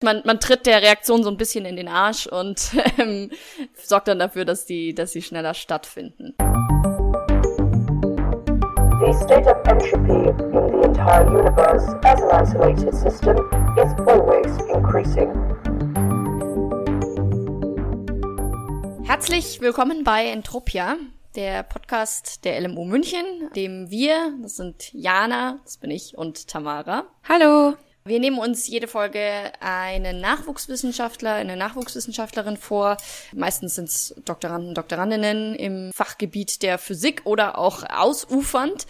Man, man tritt der Reaktion so ein bisschen in den Arsch und ähm, sorgt dann dafür, dass die, dass sie schneller stattfinden. The state of entropy in the entire universe as an isolated system is always increasing. Herzlich willkommen bei Entropia, der Podcast der LMU München, dem wir, das sind Jana, das bin ich und Tamara. Hallo. Wir nehmen uns jede Folge einen Nachwuchswissenschaftler, eine Nachwuchswissenschaftlerin vor. Meistens sind es Doktoranden, Doktorandinnen im Fachgebiet der Physik oder auch ausufernd.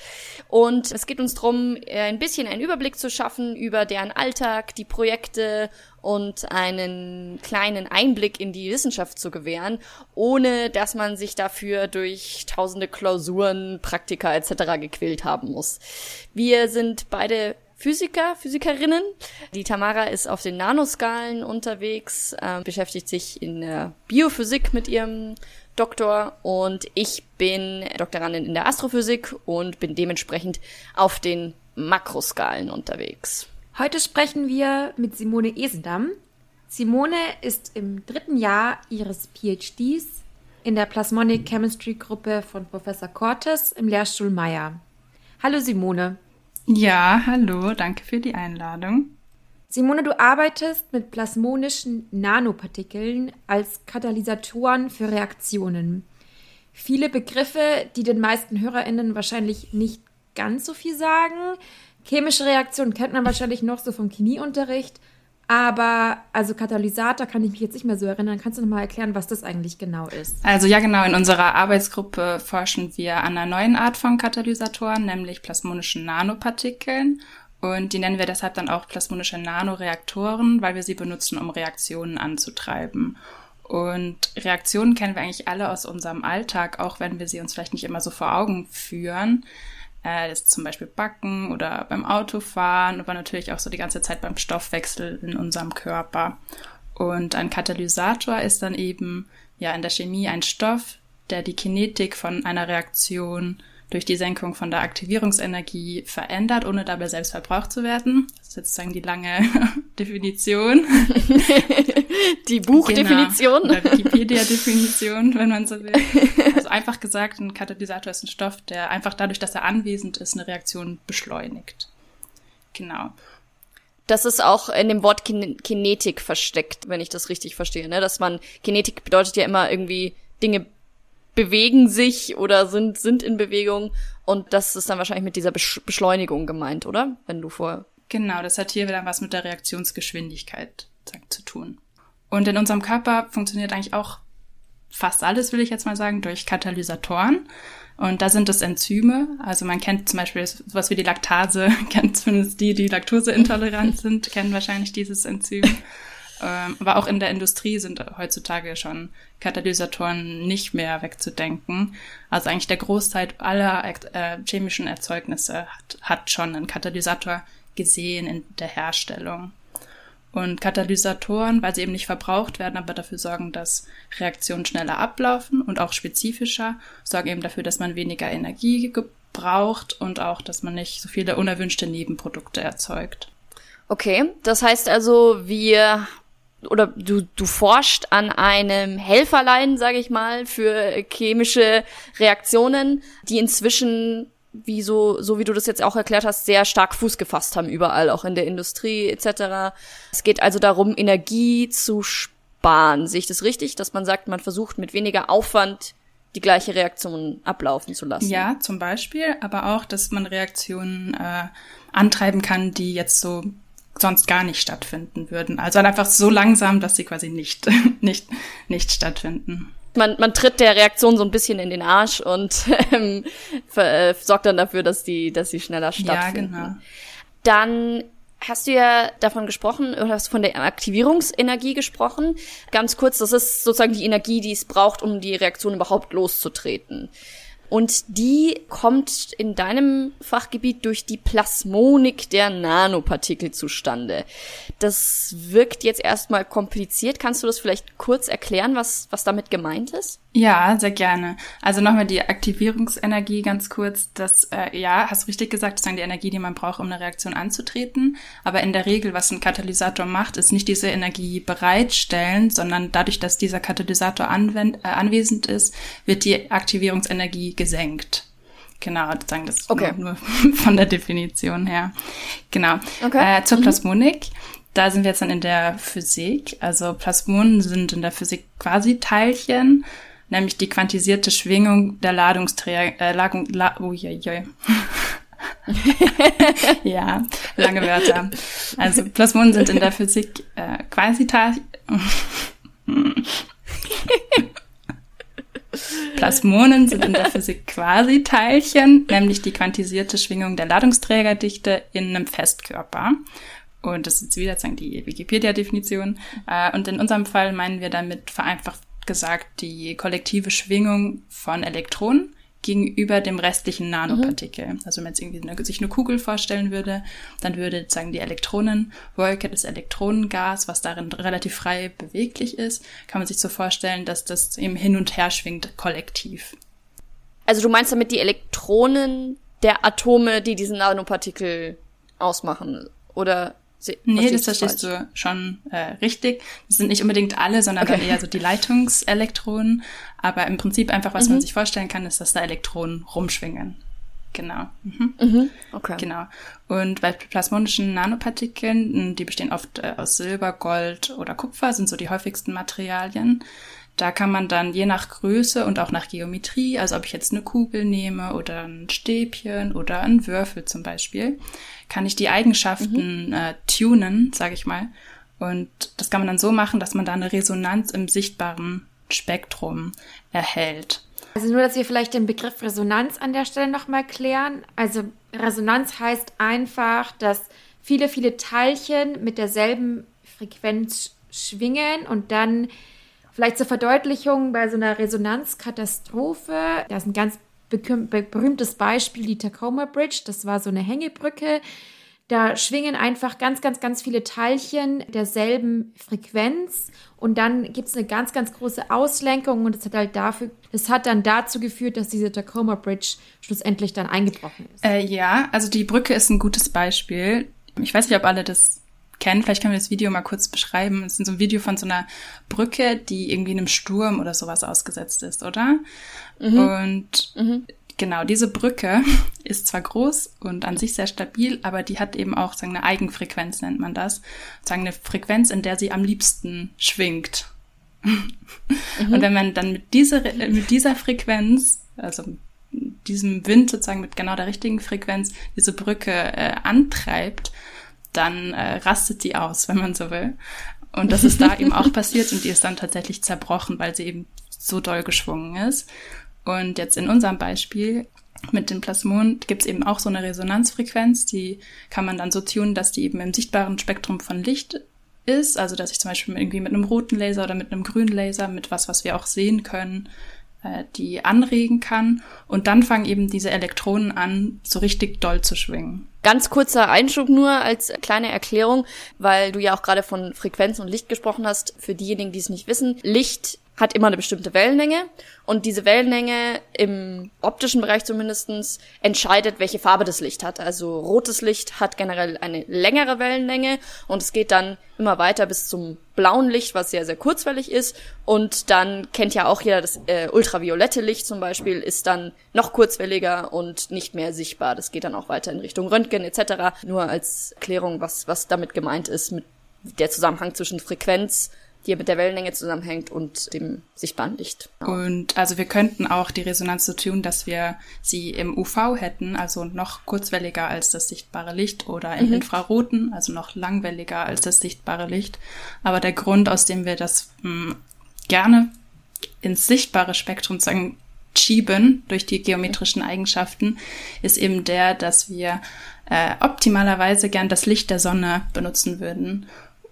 Und es geht uns darum, ein bisschen einen Überblick zu schaffen über deren Alltag, die Projekte und einen kleinen Einblick in die Wissenschaft zu gewähren, ohne dass man sich dafür durch tausende Klausuren, Praktika etc. gequält haben muss. Wir sind beide Physiker, Physikerinnen. Die Tamara ist auf den Nanoskalen unterwegs, äh, beschäftigt sich in der Biophysik mit ihrem Doktor und ich bin Doktorandin in der Astrophysik und bin dementsprechend auf den Makroskalen unterwegs. Heute sprechen wir mit Simone Esendamm. Simone ist im dritten Jahr ihres PhDs in der Plasmonic Chemistry Gruppe von Professor Cortes im Lehrstuhl Meyer. Hallo Simone. Ja, hallo, danke für die Einladung. Simone, du arbeitest mit plasmonischen Nanopartikeln als Katalysatoren für Reaktionen. Viele Begriffe, die den meisten HörerInnen wahrscheinlich nicht ganz so viel sagen. Chemische Reaktionen kennt man wahrscheinlich noch so vom Chemieunterricht. Aber also Katalysator kann ich mich jetzt nicht mehr so erinnern. Kannst du noch mal erklären, was das eigentlich genau ist? Also ja, genau. In unserer Arbeitsgruppe forschen wir an einer neuen Art von Katalysatoren, nämlich plasmonischen Nanopartikeln. Und die nennen wir deshalb dann auch plasmonische Nanoreaktoren, weil wir sie benutzen, um Reaktionen anzutreiben. Und Reaktionen kennen wir eigentlich alle aus unserem Alltag, auch wenn wir sie uns vielleicht nicht immer so vor Augen führen äh, ist zum Beispiel Backen oder beim Autofahren, aber natürlich auch so die ganze Zeit beim Stoffwechsel in unserem Körper. Und ein Katalysator ist dann eben ja in der Chemie ein Stoff, der die Kinetik von einer Reaktion durch die Senkung von der Aktivierungsenergie verändert, ohne dabei selbst verbraucht zu werden. Das ist sozusagen die lange Definition. die Buchdefinition. Genau, Wikipedia-Definition, wenn man so will. Also einfach gesagt, ein Katalysator ist ein Stoff, der einfach dadurch, dass er anwesend ist, eine Reaktion beschleunigt. Genau. Das ist auch in dem Wort Kinetik versteckt, wenn ich das richtig verstehe, ne? Dass man, Kinetik bedeutet ja immer irgendwie Dinge bewegen sich oder sind, sind in Bewegung. Und das ist dann wahrscheinlich mit dieser Beschleunigung gemeint, oder? Wenn du vor. Genau, das hat hier wieder was mit der Reaktionsgeschwindigkeit zu tun. Und in unserem Körper funktioniert eigentlich auch fast alles, will ich jetzt mal sagen, durch Katalysatoren. Und da sind es Enzyme. Also man kennt zum Beispiel sowas wie die Laktase, kennt zumindest die, die laktoseintolerant sind, kennen wahrscheinlich dieses Enzym. Ähm, aber auch in der Industrie sind heutzutage schon Katalysatoren nicht mehr wegzudenken. Also eigentlich der Großteil aller äh, chemischen Erzeugnisse hat, hat schon einen Katalysator gesehen in der Herstellung. Und Katalysatoren, weil sie eben nicht verbraucht werden, aber dafür sorgen, dass Reaktionen schneller ablaufen und auch spezifischer, sorgen eben dafür, dass man weniger Energie braucht und auch, dass man nicht so viele unerwünschte Nebenprodukte erzeugt. Okay, das heißt also, wir oder du, du forscht an einem Helferlein, sage ich mal, für chemische Reaktionen, die inzwischen, wie so, so wie du das jetzt auch erklärt hast, sehr stark Fuß gefasst haben, überall, auch in der Industrie etc. Es geht also darum, Energie zu sparen. Sehe ich das richtig, dass man sagt, man versucht mit weniger Aufwand die gleiche Reaktion ablaufen zu lassen? Ja, zum Beispiel, aber auch, dass man Reaktionen äh, antreiben kann, die jetzt so sonst gar nicht stattfinden würden. Also einfach so langsam, dass sie quasi nicht, nicht, nicht stattfinden. Man, man tritt der Reaktion so ein bisschen in den Arsch und ähm, äh, sorgt dann dafür, dass die, dass sie schneller stattfinden. Ja, genau. Dann hast du ja davon gesprochen, oder hast von der Aktivierungsenergie gesprochen. Ganz kurz, das ist sozusagen die Energie, die es braucht, um die Reaktion überhaupt loszutreten. Und die kommt in deinem Fachgebiet durch die Plasmonik der Nanopartikel zustande. Das wirkt jetzt erstmal kompliziert. Kannst du das vielleicht kurz erklären, was, was damit gemeint ist? Ja, sehr gerne. Also nochmal die Aktivierungsenergie ganz kurz. Das, äh, ja, hast richtig gesagt, das ist die Energie, die man braucht, um eine Reaktion anzutreten. Aber in der Regel, was ein Katalysator macht, ist nicht diese Energie bereitstellen, sondern dadurch, dass dieser Katalysator anwend, äh, anwesend ist, wird die Aktivierungsenergie gesenkt. Genau, sagen das okay. nur, nur, von der Definition her. Genau. Okay. Äh, zur mhm. Plasmonik. Da sind wir jetzt dann in der Physik. Also Plasmonen sind in der Physik quasi Teilchen nämlich die quantisierte Schwingung der Ladungsträger, äh, Lagung, la, oh, je, je. ja, lange Wörter. Also Plasmonen sind in der Physik äh, Quasiteilchen. Plasmonen sind in der Physik Quasiteilchen, nämlich die quantisierte Schwingung der Ladungsträgerdichte in einem Festkörper. Und das ist jetzt wieder sagen die Wikipedia-Definition. Äh, und in unserem Fall meinen wir damit vereinfacht gesagt die kollektive Schwingung von Elektronen gegenüber dem restlichen Nanopartikel. Mhm. Also wenn man jetzt irgendwie eine, sich eine Kugel vorstellen würde, dann würde sagen die Elektronenwolke, das Elektronengas, was darin relativ frei beweglich ist, kann man sich so vorstellen, dass das eben hin und her schwingt kollektiv. Also du meinst damit die Elektronen der Atome, die diesen Nanopartikel ausmachen, oder? Nee, das verstehst falsch? du schon äh, richtig. Das sind nicht unbedingt alle, sondern okay. eher so die Leitungselektronen. Aber im Prinzip einfach, was mhm. man sich vorstellen kann, ist, dass da Elektronen rumschwingen. Genau. Mhm. Mhm. Okay. Genau. Und bei plasmonischen Nanopartikeln, die bestehen oft äh, aus Silber, Gold oder Kupfer, sind so die häufigsten Materialien. Da kann man dann je nach Größe und auch nach Geometrie, also ob ich jetzt eine Kugel nehme oder ein Stäbchen oder einen Würfel zum Beispiel, kann ich die Eigenschaften mhm. äh, tunen, sage ich mal. Und das kann man dann so machen, dass man da eine Resonanz im sichtbaren Spektrum erhält. Also nur, dass wir vielleicht den Begriff Resonanz an der Stelle nochmal klären. Also Resonanz heißt einfach, dass viele, viele Teilchen mit derselben Frequenz schwingen und dann vielleicht zur Verdeutlichung bei so einer Resonanzkatastrophe, da ist ein ganz berühmtes Beispiel die Tacoma Bridge. Das war so eine Hängebrücke. Da schwingen einfach ganz, ganz, ganz viele Teilchen derselben Frequenz und dann gibt es eine ganz, ganz große Auslenkung und das hat halt dafür, das hat dann dazu geführt, dass diese Tacoma Bridge schlussendlich dann eingebrochen ist. Äh, ja, also die Brücke ist ein gutes Beispiel. Ich weiß nicht, ob alle das kennen. Vielleicht können wir das Video mal kurz beschreiben. Es ist so ein Video von so einer Brücke, die irgendwie einem Sturm oder sowas ausgesetzt ist, oder? Mhm. Und mhm. genau, diese Brücke ist zwar groß und an sich sehr stabil, aber die hat eben auch sagen, eine Eigenfrequenz, nennt man das. Sagen eine Frequenz, in der sie am liebsten schwingt. Mhm. Und wenn man dann mit dieser, mit dieser Frequenz, also diesem Wind sozusagen mit genau der richtigen Frequenz diese Brücke äh, antreibt, dann äh, rastet die aus, wenn man so will. Und das ist da eben auch passiert und die ist dann tatsächlich zerbrochen, weil sie eben so doll geschwungen ist. Und jetzt in unserem Beispiel mit dem Plasmon gibt es eben auch so eine Resonanzfrequenz, die kann man dann so tunen, dass die eben im sichtbaren Spektrum von Licht ist. Also dass ich zum Beispiel irgendwie mit einem roten Laser oder mit einem grünen Laser, mit was, was wir auch sehen können, äh, die anregen kann. Und dann fangen eben diese Elektronen an, so richtig doll zu schwingen. Ganz kurzer Einschub nur als kleine Erklärung, weil du ja auch gerade von Frequenz und Licht gesprochen hast. Für diejenigen, die es nicht wissen, Licht hat immer eine bestimmte Wellenlänge und diese Wellenlänge im optischen Bereich zumindestens entscheidet, welche Farbe das Licht hat. Also rotes Licht hat generell eine längere Wellenlänge und es geht dann immer weiter bis zum blauen Licht, was sehr, sehr kurzwellig ist. Und dann kennt ja auch jeder das äh, ultraviolette Licht zum Beispiel, ist dann noch kurzwelliger und nicht mehr sichtbar. Das geht dann auch weiter in Richtung Röntgen etc. Nur als Klärung, was, was damit gemeint ist, mit der Zusammenhang zwischen Frequenz die mit der Wellenlänge zusammenhängt und dem sichtbaren Licht. Ja. Und also wir könnten auch die Resonanz so tun, dass wir sie im UV hätten, also noch kurzwelliger als das sichtbare Licht oder im mhm. Infraroten, also noch langwelliger als das sichtbare Licht. Aber der Grund, aus dem wir das mh, hm, gerne ins sichtbare Spektrum sagen, schieben durch die geometrischen Eigenschaften, ist eben der, dass wir äh, optimalerweise gern das Licht der Sonne benutzen würden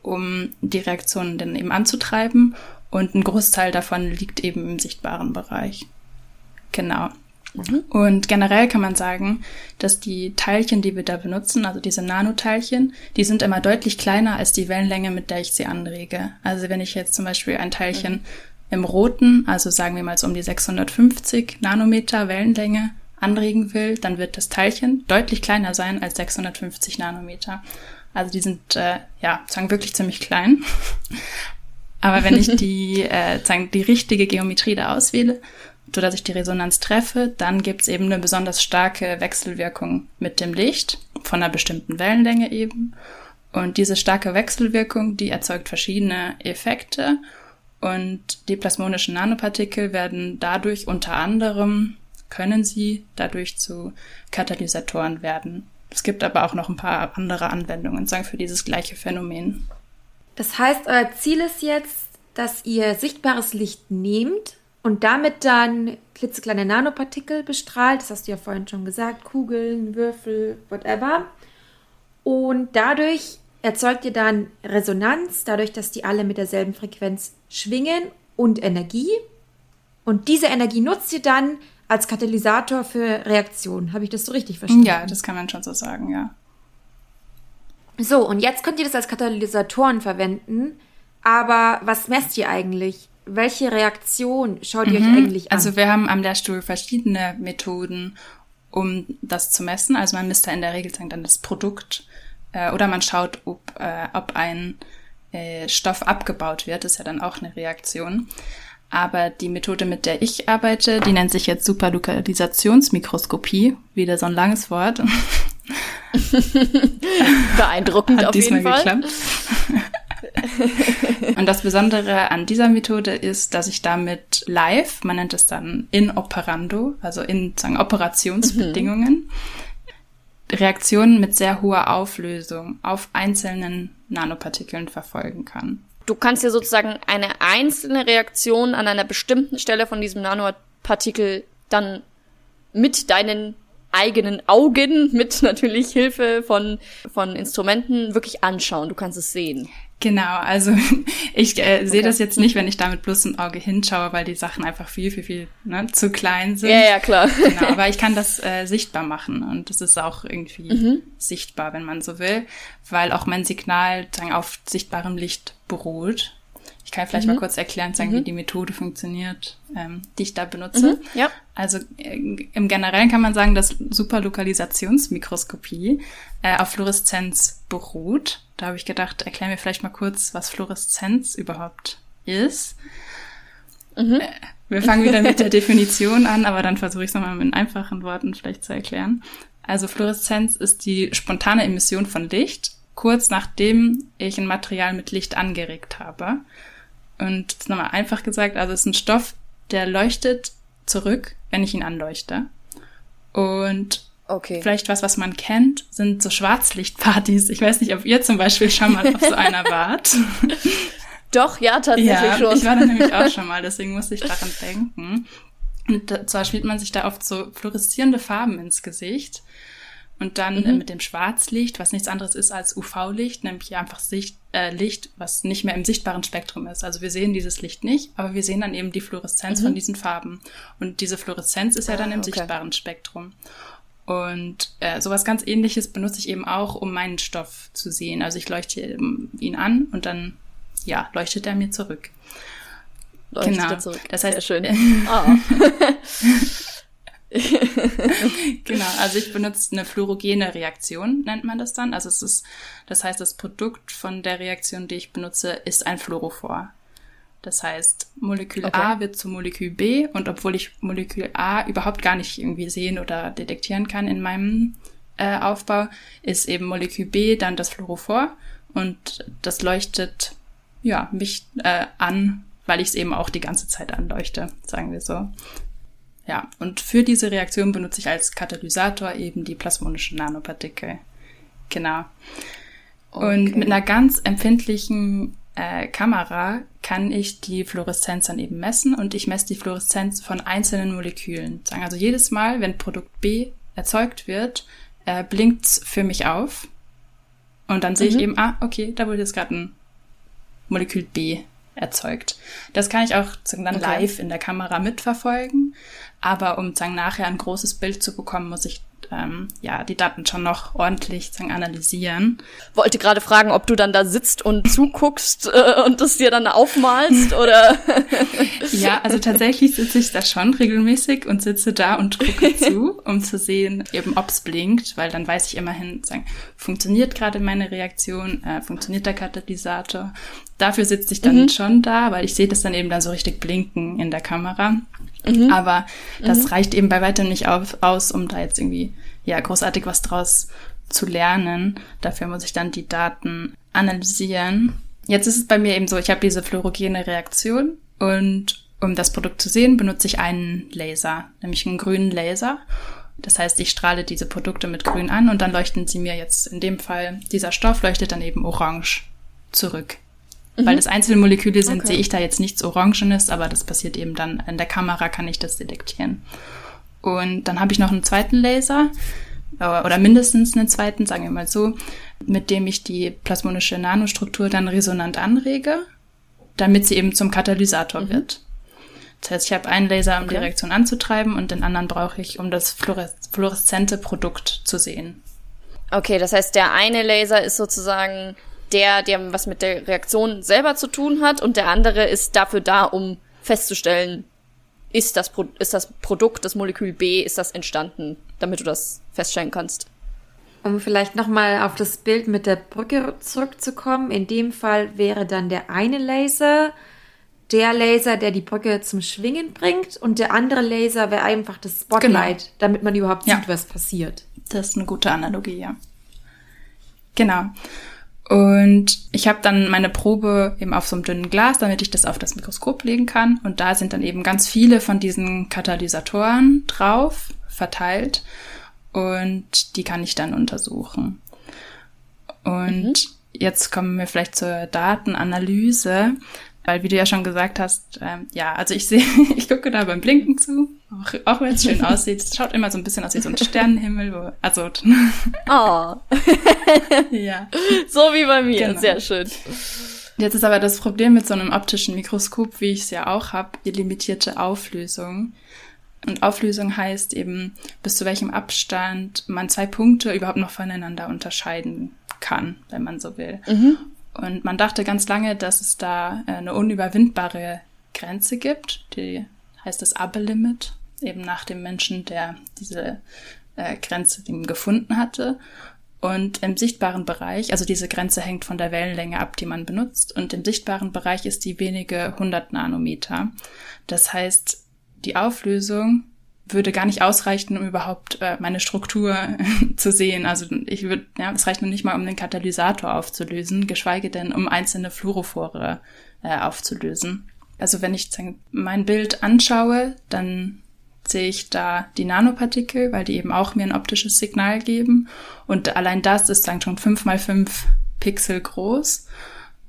um die Reaktionen dann eben anzutreiben. Und ein Großteil davon liegt eben im sichtbaren Bereich. Genau. Mhm. Und generell kann man sagen, dass die Teilchen, die wir da benutzen, also diese Nanoteilchen, die sind immer deutlich kleiner als die Wellenlänge, mit der ich sie anrege. Also wenn ich jetzt zum Beispiel ein Teilchen mhm. im roten, also sagen wir mal so um die 650 Nanometer Wellenlänge anregen will, dann wird das Teilchen deutlich kleiner sein als 650 Nanometer. Also die sind äh, ja sagen wirklich ziemlich klein. Aber wenn ich die äh, sagen die richtige Geometrie da auswähle, so dass ich die Resonanz treffe, dann gibt es eben eine besonders starke Wechselwirkung mit dem Licht von einer bestimmten Wellenlänge eben. Und diese starke Wechselwirkung, die erzeugt verschiedene Effekte und die plasmonischen Nanopartikel werden dadurch unter anderem, können sie dadurch zu Katalysatoren werden. Es gibt aber auch noch ein paar andere Anwendungen, sagen für dieses gleiche Phänomen. Das heißt, euer Ziel ist jetzt, dass ihr sichtbares Licht nehmt und damit dann klitzekleine Nanopartikel bestrahlt. Das hast du ja vorhin schon gesagt, Kugeln, Würfel, whatever. Und dadurch erzeugt ihr dann Resonanz, dadurch, dass die alle mit derselben Frequenz schwingen und Energie. Und diese Energie nutzt ihr dann als Katalysator für Reaktionen. Habe ich das so richtig verstanden? Ja, das kann man schon so sagen, ja. So, und jetzt könnt ihr das als Katalysatoren verwenden. Aber was messt ihr eigentlich? welche Reaktion schaut ihr mhm. euch eigentlich an? Also wir haben am Lehrstuhl verschiedene Methoden, um das zu messen. Also man misst da in der Regel dann das Produkt äh, oder man schaut, ob, äh, ob ein äh, Stoff abgebaut wird. Das ist ja dann auch eine Reaktion. Aber die Methode, mit der ich arbeite, die nennt sich jetzt Superlokalisationsmikroskopie. Wieder so ein langes Wort. Beeindruckend Hat auf jeden Fall. Geklappt. und das Besondere an dieser Methode ist, dass ich damit live, man nennt es dann in operando, also in sagen, Operationsbedingungen, mhm. Reaktionen mit sehr hoher Auflösung auf einzelnen Nanopartikeln verfolgen kann. Du kannst ja sozusagen eine einzelne Reaktion an einer bestimmten Stelle von diesem Nanopartikel dann mit deinen eigenen Augen, mit natürlich Hilfe von, von Instrumenten wirklich anschauen. Du kannst es sehen. Genau, also ich äh, sehe okay. das jetzt nicht, wenn ich damit bloß ein Auge hinschaue, weil die Sachen einfach viel, viel, viel ne, zu klein sind. Ja, ja, klar. Genau, aber ich kann das äh, sichtbar machen und das ist auch irgendwie mhm. sichtbar, wenn man so will, weil auch mein Signal dann auf sichtbarem Licht beruht. Ich kann vielleicht mhm. mal kurz erklären, sagen, mhm. wie die Methode funktioniert, ähm, die ich da benutze. Mhm. Ja. Also äh, im Generellen kann man sagen, dass Superlokalisationsmikroskopie äh, auf Fluoreszenz beruht. Da habe ich gedacht, erklär mir vielleicht mal kurz, was Fluoreszenz überhaupt ist. Mhm. Äh, wir fangen wieder mit der Definition an, aber dann versuche ich es nochmal mit einfachen Worten vielleicht zu erklären. Also Fluoreszenz ist die spontane Emission von Licht, kurz nachdem ich ein Material mit Licht angeregt habe. Und das nochmal einfach gesagt, also es ist ein Stoff, der leuchtet zurück, wenn ich ihn anleuchte. Und okay. vielleicht was, was man kennt, sind so Schwarzlichtpartys. Ich weiß nicht, ob ihr zum Beispiel schon mal auf so einer wart. Doch, ja, tatsächlich ja, schon. Ich war da nämlich auch schon mal, deswegen musste ich daran denken. Und zwar spielt man sich da oft so fluoreszierende Farben ins Gesicht. Und dann mhm. mit dem Schwarzlicht, was nichts anderes ist als UV-Licht, nämlich einfach Sicht, äh, Licht, was nicht mehr im sichtbaren Spektrum ist. Also wir sehen dieses Licht nicht, aber wir sehen dann eben die Fluoreszenz mhm. von diesen Farben. Und diese Fluoreszenz ist ja dann im okay. sichtbaren Spektrum. Und äh, sowas ganz ähnliches benutze ich eben auch, um meinen Stoff zu sehen. Also ich leuchte ihn an und dann, ja, leuchtet er mir zurück. Leuchtet genau. zurück. Das heißt, Sehr schön. oh. genau, also ich benutze eine fluorogene Reaktion, nennt man das dann. Also es ist, das heißt, das Produkt von der Reaktion, die ich benutze, ist ein Fluorophor. Das heißt, Molekül okay. A wird zu Molekül B und obwohl ich Molekül A überhaupt gar nicht irgendwie sehen oder detektieren kann in meinem äh, Aufbau, ist eben Molekül B dann das Fluorophor und das leuchtet ja mich äh, an, weil ich es eben auch die ganze Zeit anleuchte, sagen wir so. Ja, und für diese Reaktion benutze ich als Katalysator eben die plasmonischen Nanopartikel. Genau. Okay. Und mit einer ganz empfindlichen äh, Kamera kann ich die Fluoreszenz dann eben messen und ich messe die Fluoreszenz von einzelnen Molekülen. Sagen also jedes Mal, wenn Produkt B erzeugt wird, äh, blinkt's für mich auf und dann sehe mhm. ich eben, ah, okay, da wurde jetzt gerade ein Molekül B erzeugt. Das kann ich auch dann okay. live in der Kamera mitverfolgen. Aber um sagen, nachher ein großes Bild zu bekommen, muss ich ähm, ja die Daten schon noch ordentlich sagen, analysieren. Wollte gerade fragen, ob du dann da sitzt und zuguckst äh, und das dir dann aufmalst oder? ja, also tatsächlich sitze ich da schon regelmäßig und sitze da und gucke zu, um zu sehen, eben ob's blinkt, weil dann weiß ich immerhin, sagen, funktioniert gerade meine Reaktion, äh, funktioniert der Katalysator. Dafür sitze ich dann mhm. schon da, weil ich sehe das dann eben dann so richtig blinken in der Kamera. Mhm. Aber das mhm. reicht eben bei weitem nicht auf, aus, um da jetzt irgendwie ja großartig was draus zu lernen. Dafür muss ich dann die Daten analysieren. Jetzt ist es bei mir eben so, ich habe diese fluorogene Reaktion und um das Produkt zu sehen, benutze ich einen Laser, nämlich einen grünen Laser. Das heißt, ich strahle diese Produkte mit grün an und dann leuchten sie mir jetzt, in dem Fall, dieser Stoff leuchtet dann eben orange zurück. Mhm. Weil das einzelne Moleküle sind, okay. sehe ich da jetzt nichts Orangenes, aber das passiert eben dann in der Kamera, kann ich das detektieren. Und dann habe ich noch einen zweiten Laser, äh, oder mindestens einen zweiten, sagen wir mal so, mit dem ich die plasmonische Nanostruktur dann resonant anrege, damit sie eben zum Katalysator mhm. wird. Das heißt, ich habe einen Laser, um okay. die Reaktion anzutreiben und den anderen brauche ich, um das fluoreszente Produkt zu sehen. Okay, das heißt, der eine Laser ist sozusagen der, der was mit der Reaktion selber zu tun hat und der andere ist dafür da, um festzustellen, ist das, Pro ist das Produkt, das Molekül B, ist das entstanden, damit du das feststellen kannst. Um vielleicht nochmal auf das Bild mit der Brücke zurückzukommen, in dem Fall wäre dann der eine Laser der Laser, der die Brücke zum Schwingen bringt und der andere Laser wäre einfach das Spotlight, genau. damit man überhaupt ja. sieht, was passiert. Das ist eine gute Analogie, ja. Genau. Und ich habe dann meine Probe eben auf so einem dünnen Glas, damit ich das auf das Mikroskop legen kann. Und da sind dann eben ganz viele von diesen Katalysatoren drauf, verteilt. Und die kann ich dann untersuchen. Und mhm. jetzt kommen wir vielleicht zur Datenanalyse. Weil, wie du ja schon gesagt hast, ähm, ja, also ich sehe, ich gucke da beim Blinken zu, auch, auch wenn es schön aussieht. Es schaut immer so ein bisschen aus wie so ein Sternenhimmel, wo, also. oh. ja. So wie bei mir, genau. sehr schön. Jetzt ist aber das Problem mit so einem optischen Mikroskop, wie ich es ja auch habe, die limitierte Auflösung. Und Auflösung heißt eben, bis zu welchem Abstand man zwei Punkte überhaupt noch voneinander unterscheiden kann, wenn man so will. Mhm. Und man dachte ganz lange, dass es da äh, eine unüberwindbare Grenze gibt, die heißt das Upper Limit, eben nach dem Menschen, der diese äh, Grenze gefunden hatte. Und im sichtbaren Bereich, also diese Grenze hängt von der Wellenlänge ab, die man benutzt, und im sichtbaren Bereich ist die wenige 100 Nanometer. Das heißt, die Auflösung würde gar nicht ausreichen, um überhaupt äh, meine Struktur zu sehen. Also ich würde, ja, es reicht noch nicht mal, um den Katalysator aufzulösen, geschweige denn, um einzelne Fluorophore äh, aufzulösen. Also wenn ich mein Bild anschaue, dann sehe ich da die Nanopartikel, weil die eben auch mir ein optisches Signal geben. Und allein das ist dann schon fünf mal fünf Pixel groß.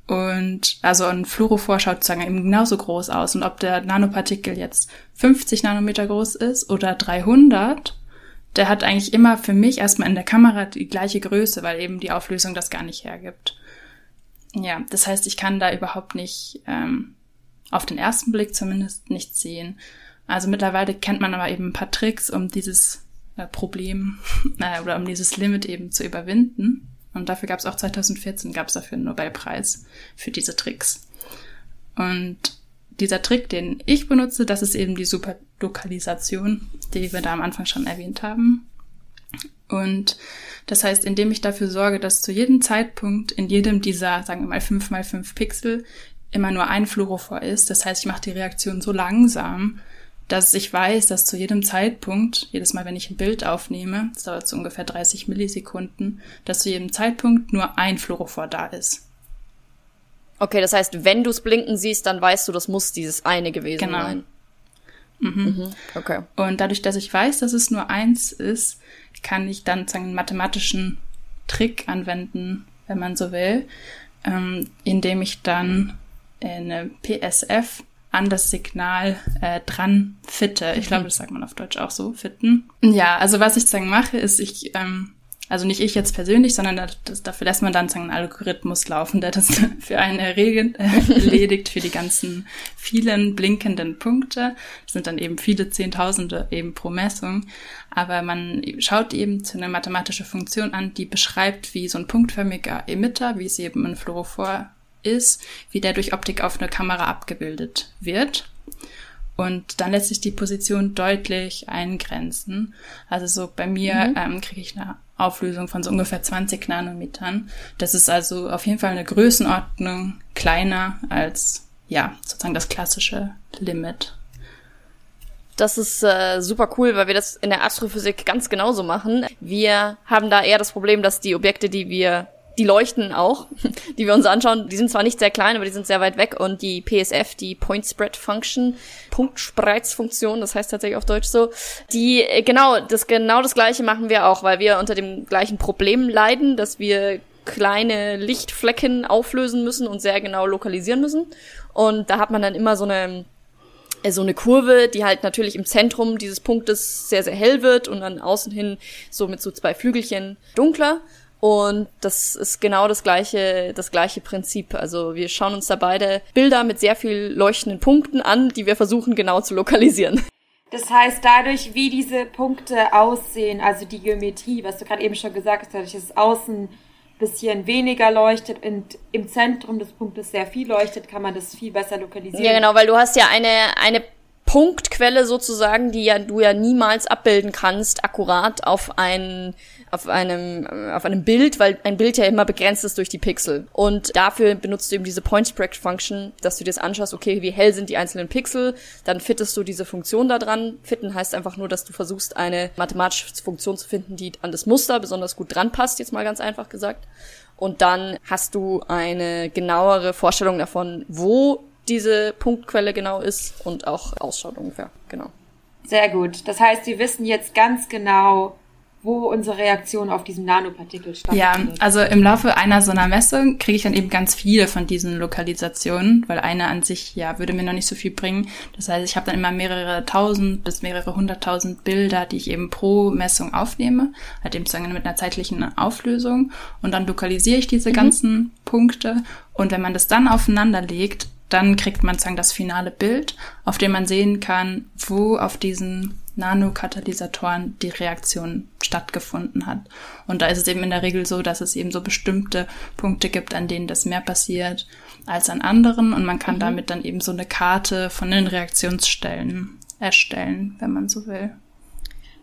Und also ein Fluorophor schaut sozusagen eben genauso groß aus. Und ob der Nanopartikel jetzt 50 Nanometer groß ist oder 300, der hat eigentlich immer für mich erstmal in der Kamera die gleiche Größe, weil eben die Auflösung das gar nicht hergibt. Ja, das heißt, ich kann da überhaupt nicht, ähm, auf den ersten Blick zumindest, nichts sehen. Also mittlerweile kennt man aber eben ein paar Tricks, um dieses äh, Problem äh, oder um dieses Limit eben zu überwinden. Und dafür gab es auch 2014 gab es dafür einen Nobelpreis für diese Tricks. Und dieser Trick, den ich benutze, das ist eben die Superlokalisation, die wir da am Anfang schon erwähnt haben. Und das heißt, indem ich dafür sorge, dass zu jedem Zeitpunkt in jedem dieser, sagen wir mal, 5 mal 5 Pixel immer nur ein Fluorophor ist. Das heißt, ich mache die Reaktion so langsam, dass ich weiß, dass zu jedem Zeitpunkt, jedes Mal, wenn ich ein Bild aufnehme, das dauert so ungefähr 30 Millisekunden, dass zu jedem Zeitpunkt nur ein Fluorophor da ist. Okay, das heißt, wenn du es blinken siehst, dann weißt du, das muss dieses eine gewesen genau. sein. Mhm. Mhm. Okay. Und dadurch, dass ich weiß, dass es nur eins ist, kann ich dann einen mathematischen Trick anwenden, wenn man so will, ähm, indem ich dann eine PSF an das Signal äh, dran fitte. Ich glaube, mhm. das sagt man auf Deutsch auch so, fitten. Ja, also was ich sozusagen mache, ist, ich ähm, Also nicht ich jetzt persönlich, sondern das, dafür lässt man dann einen Algorithmus laufen, der das für einen erregend, äh, erledigt für die ganzen vielen blinkenden Punkte. Das sind dann eben viele Zehntausende eben pro Messung. Aber man schaut eben zu einer mathematische Funktion an, die beschreibt, wie so ein punktförmiger Emitter, wie es eben in Fluorophor ist, wie der durch Optik auf eine Kamera abgebildet wird. Und dann lässt sich die Position deutlich eingrenzen. Also so bei mir mhm. ähm, kriege ich eine Auflösung von so ungefähr 20 Nanometern. Das ist also auf jeden Fall eine Größenordnung kleiner als ja sozusagen das klassische Limit. Das ist äh, super cool, weil wir das in der Astrophysik ganz genauso machen. Wir haben da eher das Problem, dass die Objekte, die wir die leuchten auch, die wir uns anschauen. Die sind zwar nicht sehr klein, aber die sind sehr weit weg und die PSF, die Point Spread Function, Punktspreizfunktion, das heißt tatsächlich auf Deutsch so, die äh, genau das genau das gleiche machen wir auch, weil wir unter dem gleichen Problem leiden, dass wir kleine Lichtflecken auflösen müssen und sehr genau lokalisieren müssen. Und da hat man dann immer so eine äh, so eine Kurve, die halt natürlich im Zentrum dieses Punktes sehr, sehr hell wird und dann außen hin so mit so zwei Flügelchen dunkler. Und das ist genau das gleiche, das gleiche Prinzip. Also wir schauen uns da beide Bilder mit sehr viel leuchtenden Punkten an, die wir versuchen genau zu lokalisieren. Das heißt, dadurch, wie diese Punkte aussehen, also die Geometrie, was du gerade eben schon gesagt hast, dadurch, dass es außen bisschen weniger leuchtet und im Zentrum des Punktes sehr viel leuchtet, kann man das viel besser lokalisieren. Ja, genau, weil du hast ja eine, eine Punktquelle sozusagen, die ja du ja niemals abbilden kannst, akkurat auf ein auf einem, auf einem Bild, weil ein Bild ja immer begrenzt ist durch die Pixel. Und dafür benutzt du eben diese Point Spread Function, dass du dir das anschaust, okay, wie hell sind die einzelnen Pixel, dann fittest du diese Funktion da dran. Fitten heißt einfach nur, dass du versuchst, eine mathematische Funktion zu finden, die an das Muster besonders gut dran passt, jetzt mal ganz einfach gesagt. Und dann hast du eine genauere Vorstellung davon, wo diese Punktquelle genau ist und auch ausschaut ungefähr, genau. Sehr gut. Das heißt, wir wissen jetzt ganz genau, wo unsere Reaktion auf diesen Nanopartikel stattfindet. Ja, also im Laufe einer so einer Messung kriege ich dann eben ganz viele von diesen Lokalisationen, weil eine an sich, ja, würde mir noch nicht so viel bringen. Das heißt, ich habe dann immer mehrere tausend bis mehrere hunderttausend Bilder, die ich eben pro Messung aufnehme, halt eben sozusagen mit einer zeitlichen Auflösung. Und dann lokalisiere ich diese mhm. ganzen Punkte. Und wenn man das dann aufeinander legt, dann kriegt man sozusagen das finale Bild, auf dem man sehen kann, wo auf diesen Nanokatalysatoren die Reaktion stattgefunden hat. Und da ist es eben in der Regel so, dass es eben so bestimmte Punkte gibt, an denen das mehr passiert als an anderen und man kann mhm. damit dann eben so eine Karte von den Reaktionsstellen erstellen, wenn man so will.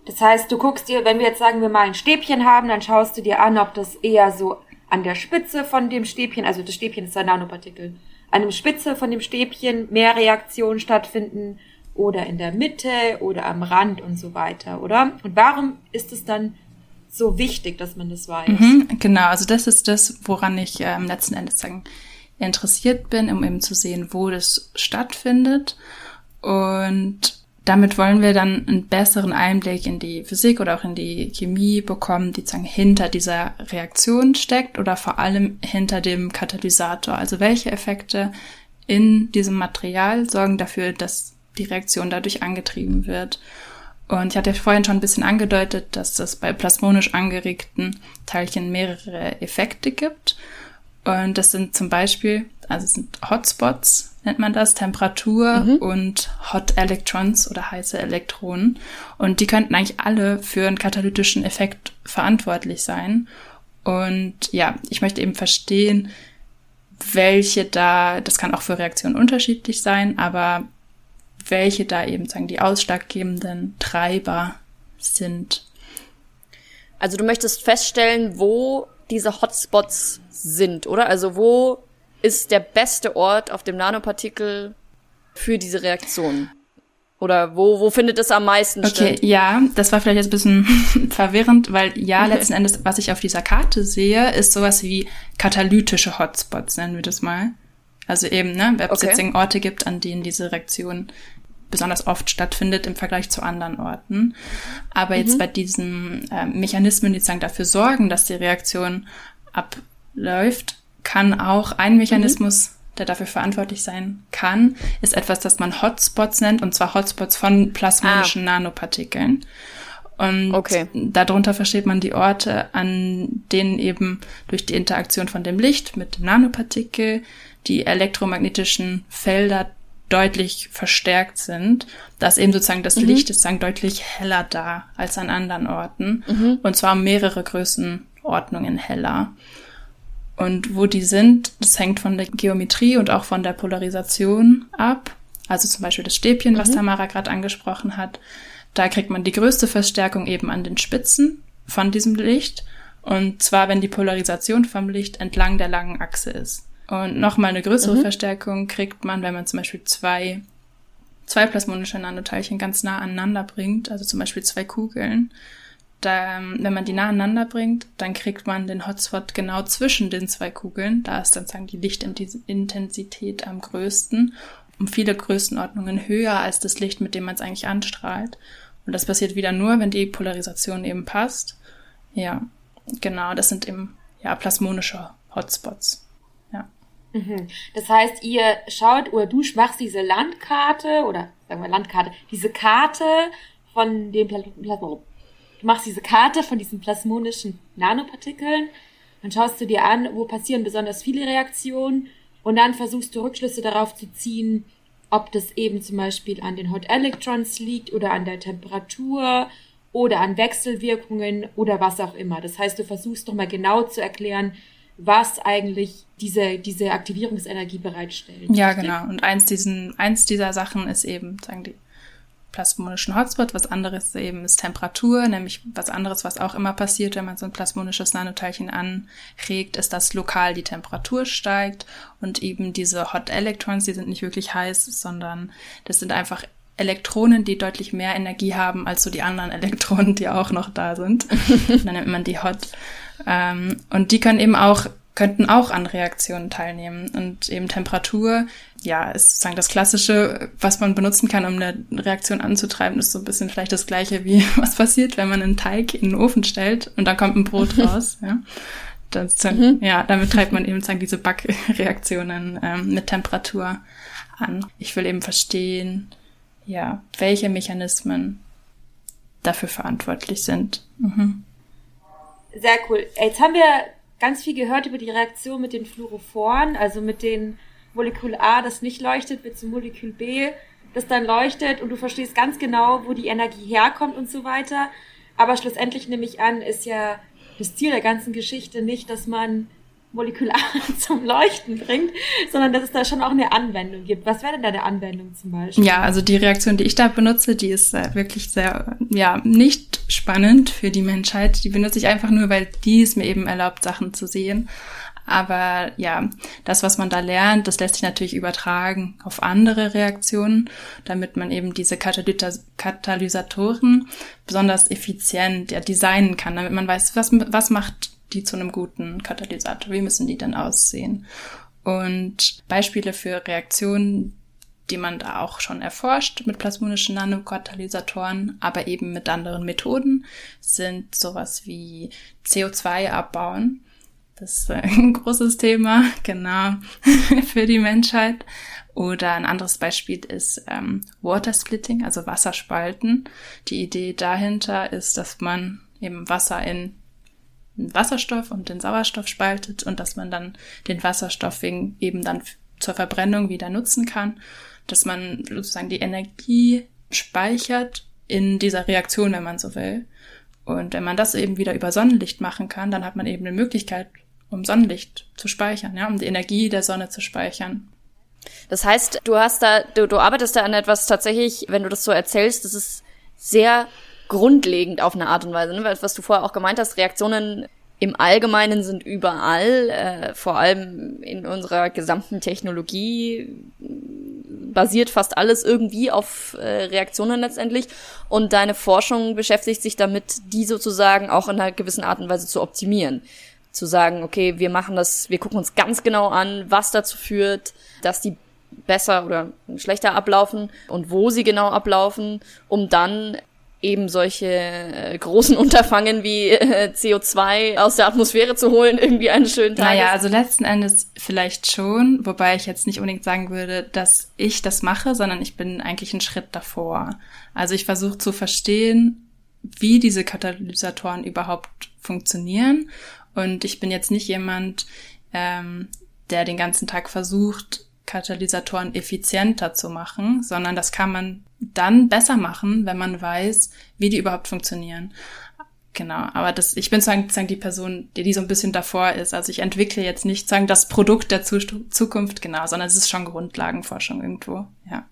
Das heißt, du guckst dir, wenn wir jetzt sagen, wir mal ein Stäbchen haben, dann schaust du dir an, ob das eher so an der Spitze von dem Stäbchen, also das Stäbchen ist ein Nanopartikel, an der Spitze von dem Stäbchen mehr Reaktionen stattfinden oder in der Mitte oder am Rand und so weiter, oder? Und warum ist es dann so wichtig, dass man das weiß? Mhm, genau, also das ist das, woran ich ähm, letzten Endes sagen, interessiert bin, um eben zu sehen, wo das stattfindet. Und damit wollen wir dann einen besseren Einblick in die Physik oder auch in die Chemie bekommen, die sozusagen hinter dieser Reaktion steckt oder vor allem hinter dem Katalysator. Also welche Effekte in diesem Material sorgen dafür, dass die Reaktion dadurch angetrieben wird. Und ich hatte vorhin schon ein bisschen angedeutet, dass es bei plasmonisch angeregten Teilchen mehrere Effekte gibt. Und das sind zum Beispiel, also es sind Hotspots, nennt man das, Temperatur mhm. und Hot Electrons oder heiße Elektronen. Und die könnten eigentlich alle für einen katalytischen Effekt verantwortlich sein. Und ja, ich möchte eben verstehen, welche da, das kann auch für Reaktionen unterschiedlich sein, aber welche da eben sagen die ausschlaggebenden Treiber sind. Also du möchtest feststellen, wo diese Hotspots sind, oder? Also wo ist der beste Ort auf dem Nanopartikel für diese Reaktion? Oder wo, wo findet es am meisten okay, statt? Okay, ja, das war vielleicht jetzt ein bisschen verwirrend, weil ja, letzten Endes, was ich auf dieser Karte sehe, ist sowas wie katalytische Hotspots, nennen wir das mal. Also eben, ne, wenn es okay. jetzt Orte gibt, an denen diese Reaktion besonders oft stattfindet im Vergleich zu anderen Orten. Aber mhm. jetzt bei diesen äh, Mechanismen, die sozusagen dafür sorgen, dass die Reaktion abläuft, kann auch ein Mechanismus, mhm. der dafür verantwortlich sein kann, ist etwas, das man Hotspots nennt, und zwar Hotspots von plasmonischen ah. Nanopartikeln. Und okay. darunter versteht man die Orte, an denen eben durch die Interaktion von dem Licht mit dem Nanopartikel die elektromagnetischen Felder deutlich verstärkt sind, dass eben sozusagen das mhm. Licht ist sozusagen deutlich heller da als an anderen Orten. Mhm. Und zwar um mehrere Größenordnungen heller. Und wo die sind, das hängt von der Geometrie und auch von der Polarisation ab. Also zum Beispiel das Stäbchen, mhm. was Tamara gerade angesprochen hat. Da kriegt man die größte Verstärkung eben an den Spitzen von diesem Licht. Und zwar, wenn die Polarisation vom Licht entlang der langen Achse ist. Und nochmal eine größere mhm. Verstärkung kriegt man, wenn man zum Beispiel zwei, zwei plasmonische Nanoteilchen ganz nah aneinander bringt, also zum Beispiel zwei Kugeln. Da, wenn man die nah aneinander bringt, dann kriegt man den Hotspot genau zwischen den zwei Kugeln. Da ist dann sagen die Lichtintensität am größten, um viele Größenordnungen höher als das Licht, mit dem man es eigentlich anstrahlt. Und das passiert wieder nur, wenn die Polarisation eben passt. Ja, genau, das sind eben ja plasmonische Hotspots. Mhm. Das heißt, ihr schaut oder du machst diese Landkarte oder sagen wir Landkarte, diese Karte von dem Plasma. Du machst diese Karte von diesen plasmonischen Nanopartikeln, dann schaust du dir an, wo passieren besonders viele Reaktionen und dann versuchst du Rückschlüsse darauf zu ziehen, ob das eben zum Beispiel an den Hot Electrons liegt oder an der Temperatur oder an Wechselwirkungen oder was auch immer. Das heißt, du versuchst nochmal genau zu erklären, was eigentlich diese, diese Aktivierungsenergie bereitstellt. Ja, genau. Und eins, diesen, eins dieser Sachen ist eben, sagen die plasmonischen Hotspot, was anderes eben ist Temperatur, nämlich was anderes, was auch immer passiert, wenn man so ein plasmonisches Nanoteilchen anregt, ist, dass lokal die Temperatur steigt und eben diese Hot Electrons, die sind nicht wirklich heiß, sondern das sind einfach Elektronen, die deutlich mehr Energie haben als so die anderen Elektronen, die auch noch da sind. dann nennt man die Hot. Ähm, und die können eben auch, könnten auch an Reaktionen teilnehmen. Und eben Temperatur, ja, ist sozusagen das Klassische, was man benutzen kann, um eine Reaktion anzutreiben, ist so ein bisschen vielleicht das Gleiche wie was passiert, wenn man einen Teig in den Ofen stellt und dann kommt ein Brot raus, ja. Das, mhm. Ja, damit treibt man eben sozusagen diese Backreaktionen ähm, mit Temperatur an. Ich will eben verstehen, ja, welche Mechanismen dafür verantwortlich sind. Mhm. Sehr cool. Jetzt haben wir ganz viel gehört über die Reaktion mit den Fluorophoren, also mit dem Molekül A, das nicht leuchtet, mit dem Molekül B, das dann leuchtet und du verstehst ganz genau, wo die Energie herkommt und so weiter. Aber schlussendlich nehme ich an, ist ja das Ziel der ganzen Geschichte nicht, dass man molekular zum Leuchten bringt, sondern dass es da schon auch eine Anwendung gibt. Was wäre denn da eine Anwendung zum Beispiel? Ja, also die Reaktion, die ich da benutze, die ist äh, wirklich sehr, ja, nicht spannend für die Menschheit. Die benutze ich einfach nur, weil die es mir eben erlaubt, Sachen zu sehen. Aber ja, das, was man da lernt, das lässt sich natürlich übertragen auf andere Reaktionen, damit man eben diese Katalysatoren besonders effizient ja, designen kann, damit man weiß, was, was macht die zu einem guten Katalysator? Wie müssen die denn aussehen? Und Beispiele für Reaktionen, die man da auch schon erforscht mit plasmonischen Nanokatalysatoren, aber eben mit anderen Methoden, sind sowas wie CO2 abbauen. Das ist ein großes Thema, genau, für die Menschheit. Oder ein anderes Beispiel ist ähm, Water Splitting, also Wasserspalten. Die Idee dahinter ist, dass man eben Wasser in Wasserstoff und den Sauerstoff spaltet und dass man dann den Wasserstoff eben dann zur Verbrennung wieder nutzen kann, dass man sozusagen die Energie speichert in dieser Reaktion, wenn man so will. Und wenn man das eben wieder über Sonnenlicht machen kann, dann hat man eben eine Möglichkeit, um Sonnenlicht zu speichern, ja, um die Energie der Sonne zu speichern. Das heißt, du hast da, du, du arbeitest da an etwas tatsächlich, wenn du das so erzählst, das ist sehr grundlegend auf eine Art und Weise, ne? was du vorher auch gemeint hast, Reaktionen im Allgemeinen sind überall, äh, vor allem in unserer gesamten Technologie basiert fast alles irgendwie auf äh, Reaktionen letztendlich. Und deine Forschung beschäftigt sich damit, die sozusagen auch in einer gewissen Art und Weise zu optimieren. Zu sagen, okay, wir machen das, wir gucken uns ganz genau an, was dazu führt, dass die besser oder schlechter ablaufen und wo sie genau ablaufen, um dann eben solche äh, großen Unterfangen wie äh, CO2 aus der Atmosphäre zu holen, irgendwie einen schönen Tag. Naja, also letzten Endes vielleicht schon, wobei ich jetzt nicht unbedingt sagen würde, dass ich das mache, sondern ich bin eigentlich einen Schritt davor. Also ich versuche zu verstehen, wie diese Katalysatoren überhaupt funktionieren. Und ich bin jetzt nicht jemand, ähm, der den ganzen Tag versucht, Katalysatoren effizienter zu machen, sondern das kann man dann besser machen, wenn man weiß, wie die überhaupt funktionieren. Genau, aber das, ich bin sozusagen die Person, die, die so ein bisschen davor ist. Also ich entwickle jetzt nicht sagen das Produkt der Zukunft, genau, sondern es ist schon Grundlagenforschung irgendwo, ja.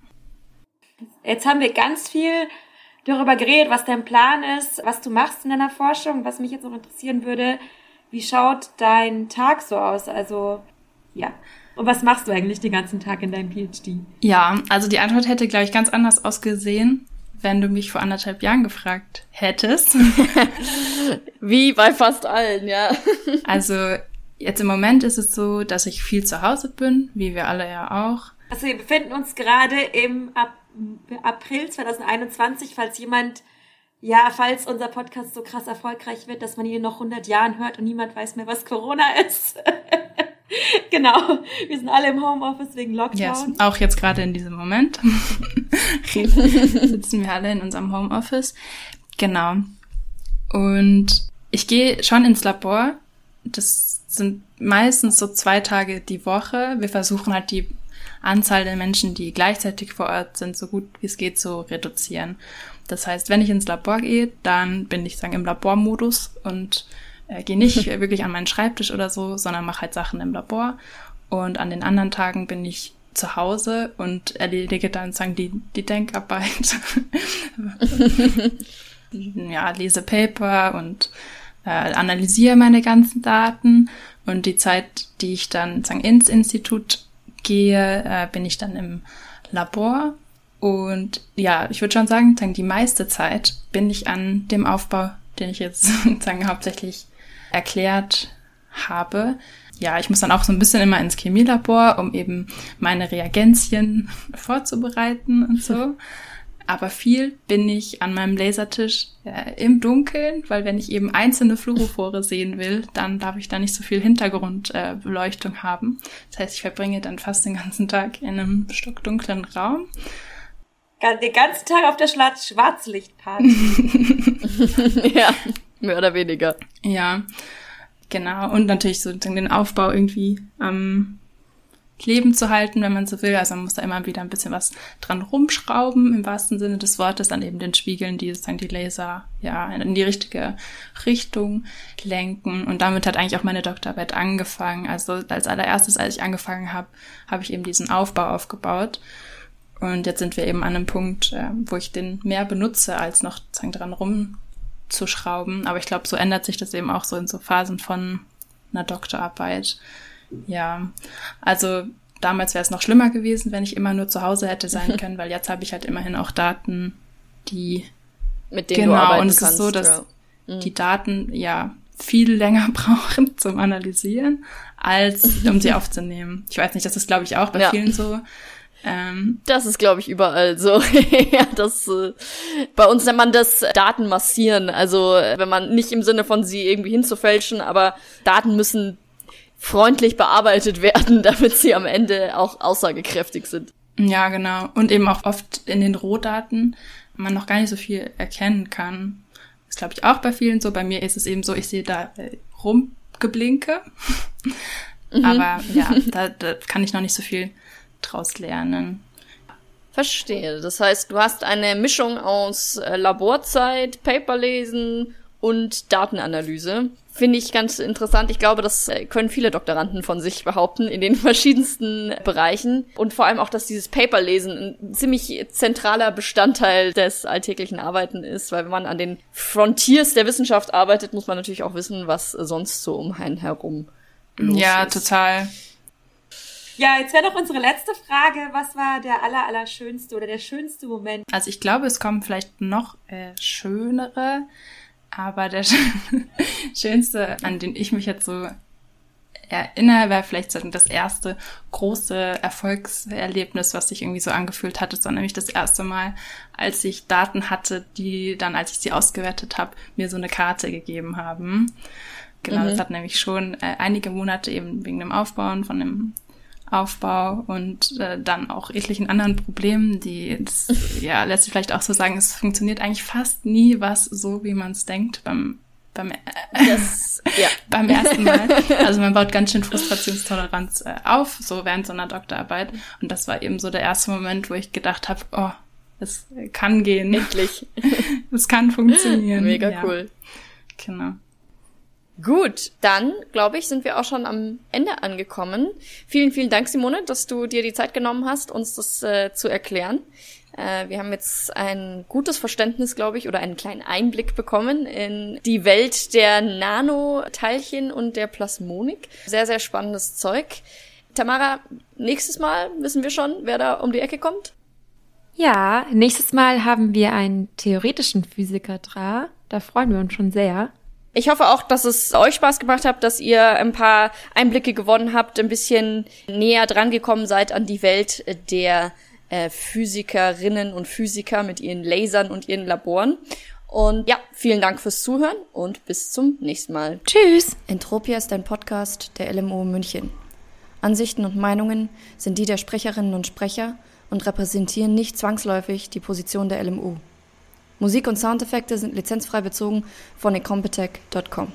Jetzt haben wir ganz viel darüber geredet, was dein Plan ist, was du machst in deiner Forschung. Was mich jetzt noch interessieren würde, wie schaut dein Tag so aus? Also, ja. Und was machst du eigentlich den ganzen Tag in deinem PhD? Ja, also die Antwort hätte, glaube ich, ganz anders ausgesehen wenn du mich vor anderthalb Jahren gefragt hättest. Wie bei fast allen, ja. also jetzt im Moment ist es so, dass ich viel zu Hause bin, wie wir alle ja auch. Also wir befinden uns gerade im April 2021, falls jemand, ja, falls unser Podcast so krass erfolgreich wird, dass man ihn noch 100 Jahren hört und niemand weiß mehr, was Corona ist. genau. Wir sind alle im Homeoffice wegen Lockdown. Yes, auch jetzt gerade in diesem Moment sitzen wir alle in unserem Homeoffice. Genau. Und ich gehe schon ins Labor. Das sind meistens so zwei Tage die Woche. Wir versuchen halt die Anzahl der Menschen, die gleichzeitig vor Ort sind, so gut wie es geht zu reduzieren. Das heißt, wenn ich ins Labor gehe, dann bin ich sagen im Labormodus und äh, gehe nicht wirklich an meinen Schreibtisch oder so, sondern mache halt Sachen im Labor. Und an den anderen Tagen bin ich zu Hause und erledige dann sagen die, die Denkarbeit. ja, lese Paper und äh, analysiere meine ganzen Daten. Und die Zeit, die ich dann sagen, ins Institut gehe, äh, bin ich dann im Labor. Und ja, ich würde schon sagen, sagen, die meiste Zeit bin ich an dem Aufbau, den ich jetzt sagen, hauptsächlich erklärt habe. Ja, ich muss dann auch so ein bisschen immer ins Chemielabor, um eben meine Reagenzien vorzubereiten und so. Aber viel bin ich an meinem Lasertisch äh, im Dunkeln, weil wenn ich eben einzelne Fluorophore sehen will, dann darf ich da nicht so viel Hintergrundbeleuchtung äh, haben. Das heißt, ich verbringe dann fast den ganzen Tag in einem stockdunklen Raum. Den ganzen Tag auf der Schwarzlichtparty. ja. Mehr oder weniger. Ja, genau. Und natürlich so den Aufbau irgendwie am Leben zu halten, wenn man so will. Also man muss da immer wieder ein bisschen was dran rumschrauben, im wahrsten Sinne des Wortes, dann eben den Spiegeln, die sozusagen die Laser ja in die richtige Richtung lenken. Und damit hat eigentlich auch meine Doktorarbeit angefangen. Also als allererstes, als ich angefangen habe, habe ich eben diesen Aufbau aufgebaut. Und jetzt sind wir eben an einem Punkt, äh, wo ich den mehr benutze, als noch dran rum zu schrauben. Aber ich glaube, so ändert sich das eben auch so in so Phasen von einer Doktorarbeit. Ja, also damals wäre es noch schlimmer gewesen, wenn ich immer nur zu Hause hätte sein können, weil jetzt habe ich halt immerhin auch Daten, die mit denen genau, du arbeiten und es kannst, ist so, dass ja. die Daten ja viel länger brauchen zum Analysieren, als um sie aufzunehmen. Ich weiß nicht, das ist glaube ich auch bei ja. vielen so. Ähm, das ist, glaube ich, überall so. ja, das, äh, bei uns nennt man das Daten massieren. Also wenn man nicht im Sinne von sie irgendwie hinzufälschen, aber Daten müssen freundlich bearbeitet werden, damit sie am Ende auch aussagekräftig sind. Ja, genau. Und eben auch oft in den Rohdaten man noch gar nicht so viel erkennen kann. Das glaube ich auch bei vielen so. Bei mir ist es eben so, ich sehe da äh, Rumgeblinke. Mhm. Aber ja, da, da kann ich noch nicht so viel draus lernen. Verstehe. Das heißt, du hast eine Mischung aus äh, Laborzeit, Paperlesen und Datenanalyse. Finde ich ganz interessant. Ich glaube, das äh, können viele Doktoranden von sich behaupten in den verschiedensten Bereichen. Und vor allem auch, dass dieses Paperlesen ein ziemlich zentraler Bestandteil des alltäglichen Arbeiten ist, weil wenn man an den Frontiers der Wissenschaft arbeitet, muss man natürlich auch wissen, was sonst so um einen herum los ja, ist. Ja, total. Ja, jetzt wäre noch unsere letzte Frage. Was war der aller, aller schönste oder der schönste Moment? Also ich glaube, es kommen vielleicht noch äh, schönere, aber der schönste, an den ich mich jetzt so erinnere, wäre vielleicht das erste große Erfolgserlebnis, was sich irgendwie so angefühlt hat. Das war nämlich das erste Mal, als ich Daten hatte, die dann, als ich sie ausgewertet habe, mir so eine Karte gegeben haben. Genau, mhm. das hat nämlich schon äh, einige Monate eben wegen dem Aufbauen von dem Aufbau und äh, dann auch etlichen anderen Problemen, die das, ja lässt sich vielleicht auch so sagen, es funktioniert eigentlich fast nie was so, wie man es denkt beim beim, äh, das, ja. beim ersten Mal. Also man baut ganz schön Frustrationstoleranz äh, auf, so während so einer Doktorarbeit. Und das war eben so der erste Moment, wo ich gedacht habe, oh, es kann gehen. Endlich. es kann funktionieren. Mega ja. cool. Genau. Gut, dann glaube ich, sind wir auch schon am Ende angekommen. Vielen, vielen Dank, Simone, dass du dir die Zeit genommen hast, uns das äh, zu erklären. Äh, wir haben jetzt ein gutes Verständnis, glaube ich, oder einen kleinen Einblick bekommen in die Welt der Nanoteilchen und der Plasmonik. Sehr, sehr spannendes Zeug. Tamara, nächstes Mal wissen wir schon, wer da um die Ecke kommt? Ja, nächstes Mal haben wir einen theoretischen Physiker da. Da freuen wir uns schon sehr. Ich hoffe auch, dass es euch Spaß gemacht hat, dass ihr ein paar Einblicke gewonnen habt, ein bisschen näher dran gekommen seid an die Welt der äh, Physikerinnen und Physiker mit ihren Lasern und ihren Laboren. Und ja, vielen Dank fürs Zuhören und bis zum nächsten Mal. Tschüss. Entropia ist ein Podcast der LMO München. Ansichten und Meinungen sind die der Sprecherinnen und Sprecher und repräsentieren nicht zwangsläufig die Position der LMU. Musik und Soundeffekte sind lizenzfrei bezogen von incompetech.com.